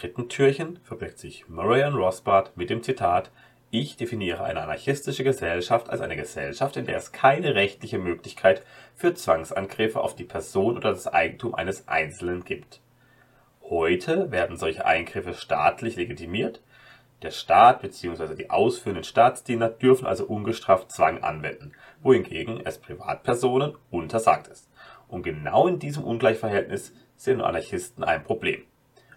Dritten Türchen verbirgt sich Murray und Rothbard mit dem Zitat Ich definiere eine anarchistische Gesellschaft als eine Gesellschaft, in der es keine rechtliche Möglichkeit für Zwangsangriffe auf die Person oder das Eigentum eines Einzelnen gibt. Heute werden solche Eingriffe staatlich legitimiert, der Staat bzw. die ausführenden Staatsdiener dürfen also ungestraft Zwang anwenden, wohingegen es Privatpersonen untersagt ist. Und genau in diesem Ungleichverhältnis sehen Anarchisten ein Problem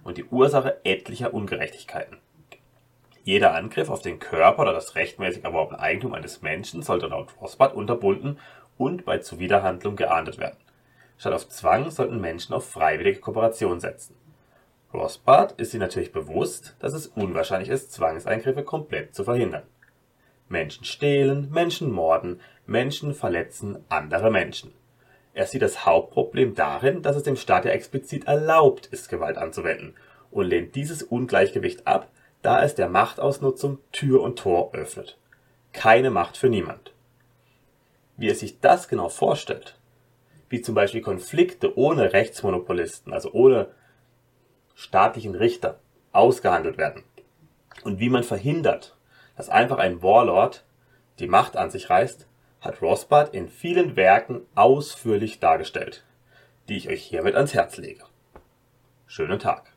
und die Ursache etlicher Ungerechtigkeiten. Jeder Angriff auf den Körper oder das rechtmäßig erworbene Eigentum eines Menschen sollte laut Rothbard unterbunden und bei Zuwiderhandlung geahndet werden. Statt auf Zwang sollten Menschen auf freiwillige Kooperation setzen. Rothbard ist sich natürlich bewusst, dass es unwahrscheinlich ist, Zwangseingriffe komplett zu verhindern. Menschen stehlen, Menschen morden, Menschen verletzen andere Menschen. Er sieht das Hauptproblem darin, dass es dem Staat ja explizit erlaubt ist, Gewalt anzuwenden und lehnt dieses Ungleichgewicht ab, da es der Machtausnutzung Tür und Tor öffnet. Keine Macht für niemand. Wie er sich das genau vorstellt, wie zum Beispiel Konflikte ohne Rechtsmonopolisten, also ohne staatlichen Richter, ausgehandelt werden und wie man verhindert, dass einfach ein Warlord die Macht an sich reißt, hat Rothbard in vielen Werken ausführlich dargestellt, die ich euch hiermit ans Herz lege. Schönen Tag